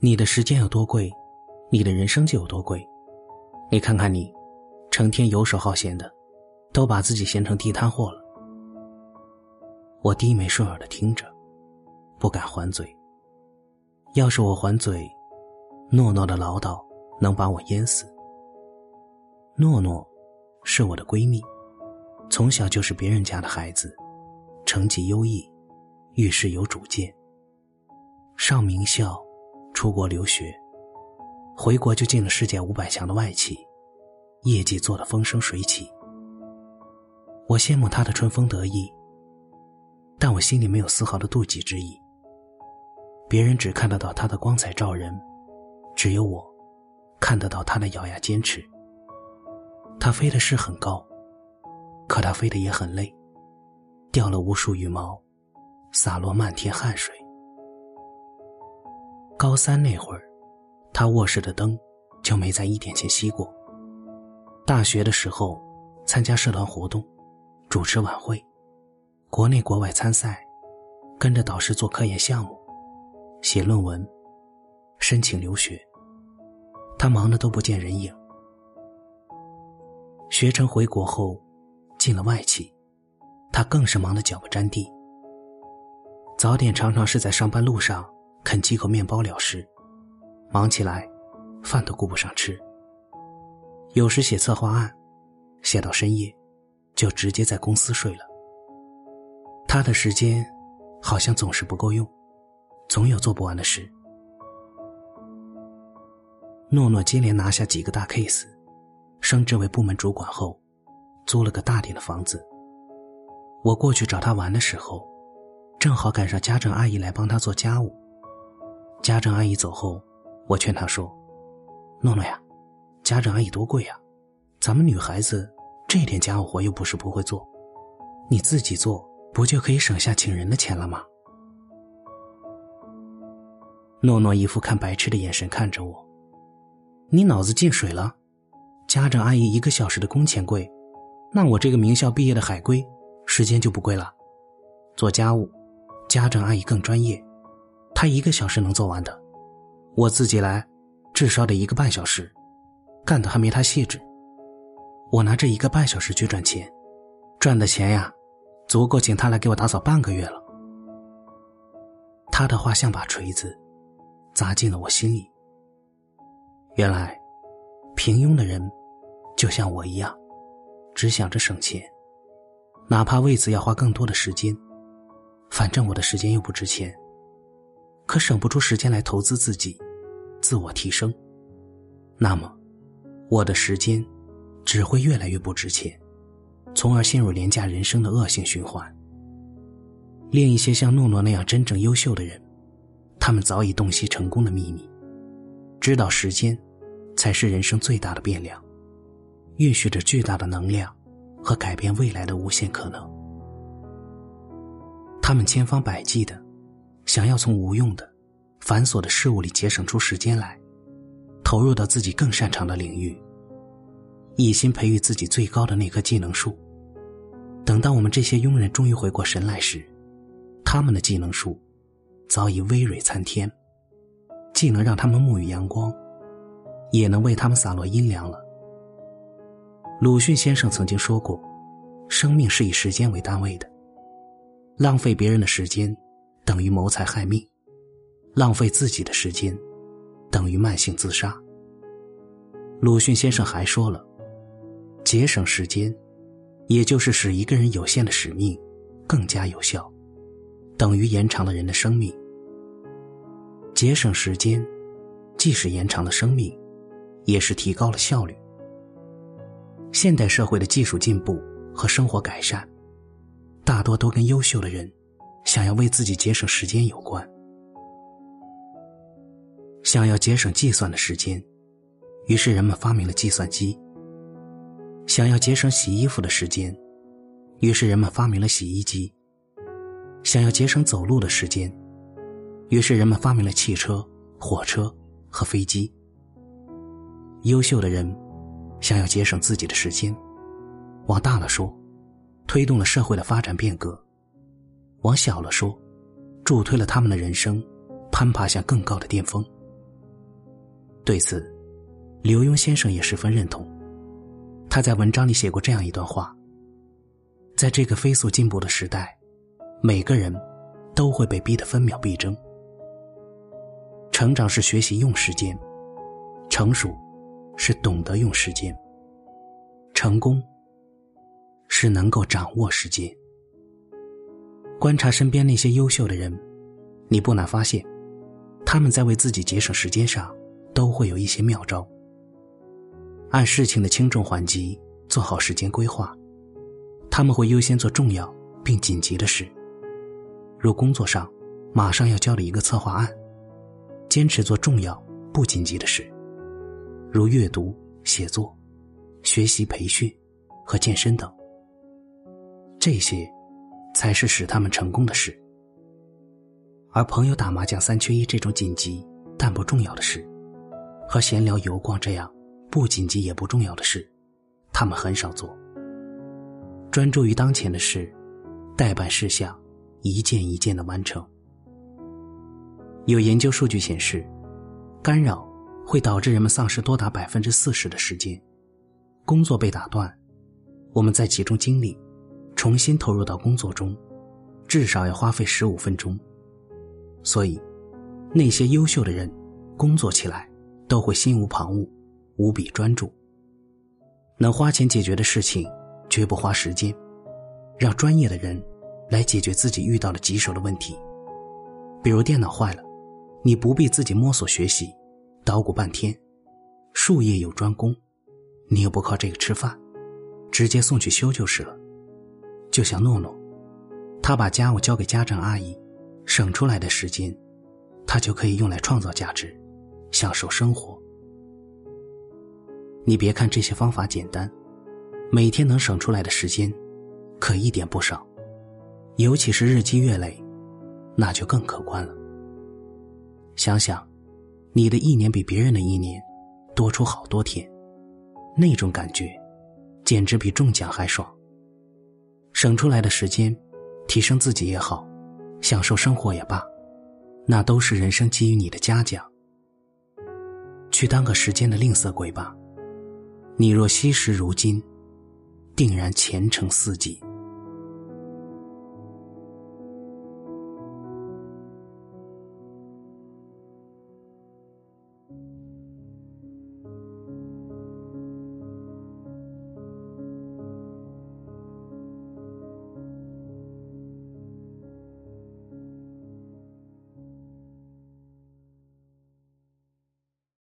你的时间有多贵，你的人生就有多贵。你看看你，成天游手好闲的，都把自己闲成地摊货了。我低眉顺耳的听着，不敢还嘴。要是我还嘴，诺诺的唠叨能把我淹死。诺诺是我的闺蜜，从小就是别人家的孩子，成绩优异，遇事有主见，上名校。出国留学，回国就进了世界五百强的外企，业绩做得风生水起。我羡慕他的春风得意，但我心里没有丝毫的妒忌之意。别人只看得到他的光彩照人，只有我看得到他的咬牙坚持。他飞的是很高，可他飞得也很累，掉了无数羽毛，洒落漫天汗水。高三那会儿，他卧室的灯就没在一点前熄过。大学的时候，参加社团活动，主持晚会，国内国外参赛，跟着导师做科研项目，写论文，申请留学。他忙得都不见人影。学成回国后，进了外企，他更是忙得脚不沾地。早点常常是在上班路上。啃几口面包了事，忙起来，饭都顾不上吃。有时写策划案，写到深夜，就直接在公司睡了。他的时间好像总是不够用，总有做不完的事。诺诺接连拿下几个大 case，升职为部门主管后，租了个大点的房子。我过去找他玩的时候，正好赶上家政阿姨来帮他做家务。家政阿姨走后，我劝她说：“诺诺呀，家政阿姨多贵呀，咱们女孩子这点家务活又不是不会做，你自己做不就可以省下请人的钱了吗？”诺诺一副看白痴的眼神看着我：“你脑子进水了？家政阿姨一个小时的工钱贵，那我这个名校毕业的海归，时间就不贵了。做家务，家政阿姨更专业。”他一个小时能做完的，我自己来，至少得一个半小时，干的还没他细致。我拿这一个半小时去赚钱，赚的钱呀，足够请他来给我打扫半个月了。他的话像把锤子，砸进了我心里。原来，平庸的人，就像我一样，只想着省钱，哪怕为此要花更多的时间，反正我的时间又不值钱。可省不出时间来投资自己，自我提升，那么，我的时间只会越来越不值钱，从而陷入廉价人生的恶性循环。另一些像诺诺那样真正优秀的人，他们早已洞悉成功的秘密，知道时间才是人生最大的变量，蕴蓄着巨大的能量和改变未来的无限可能。他们千方百计的。想要从无用的、繁琐的事物里节省出时间来，投入到自己更擅长的领域，一心培育自己最高的那棵技能树。等到我们这些庸人终于回过神来时，他们的技能树早已葳蕤参天，既能让他们沐浴阳光，也能为他们洒落阴凉了。鲁迅先生曾经说过：“生命是以时间为单位的，浪费别人的时间。”等于谋财害命，浪费自己的时间，等于慢性自杀。鲁迅先生还说了，节省时间，也就是使一个人有限的使命更加有效，等于延长了人的生命。节省时间，既是延长了生命，也是提高了效率。现代社会的技术进步和生活改善，大多都跟优秀的人。想要为自己节省时间有关，想要节省计算的时间，于是人们发明了计算机；想要节省洗衣服的时间，于是人们发明了洗衣机；想要节省走路的时间，于是人们发明了汽车、火车和飞机。优秀的人想要节省自己的时间，往大了说，推动了社会的发展变革。往小了说，助推了他们的人生，攀爬向更高的巅峰。对此，刘墉先生也十分认同。他在文章里写过这样一段话：在这个飞速进步的时代，每个人都会被逼得分秒必争。成长是学习用时间，成熟是懂得用时间，成功是能够掌握时间。观察身边那些优秀的人，你不难发现，他们在为自己节省时间上都会有一些妙招。按事情的轻重缓急做好时间规划，他们会优先做重要并紧急的事，如工作上马上要交的一个策划案，坚持做重要不紧急的事，如阅读、写作、学习、培训和健身等。这些。才是使他们成功的事，而朋友打麻将三缺一这种紧急但不重要的事，和闲聊游逛这样不紧急也不重要的事，他们很少做。专注于当前的事，代办事项一件一件的完成。有研究数据显示，干扰会导致人们丧失多达百分之四十的时间，工作被打断，我们在集中精力。重新投入到工作中，至少要花费十五分钟。所以，那些优秀的人，工作起来都会心无旁骛，无比专注。能花钱解决的事情，绝不花时间，让专业的人来解决自己遇到的棘手的问题。比如电脑坏了，你不必自己摸索学习，捣鼓半天，术业有专攻，你又不靠这个吃饭，直接送去修就是了。就像诺诺，他把家务交给家政阿姨，省出来的时间，他就可以用来创造价值，享受生活。你别看这些方法简单，每天能省出来的时间，可一点不少，尤其是日积月累，那就更可观了。想想，你的一年比别人的一年多出好多天，那种感觉，简直比中奖还爽。省出来的时间，提升自己也好，享受生活也罢，那都是人生给予你的嘉奖。去当个时间的吝啬鬼吧，你若惜时如金，定然前程似锦。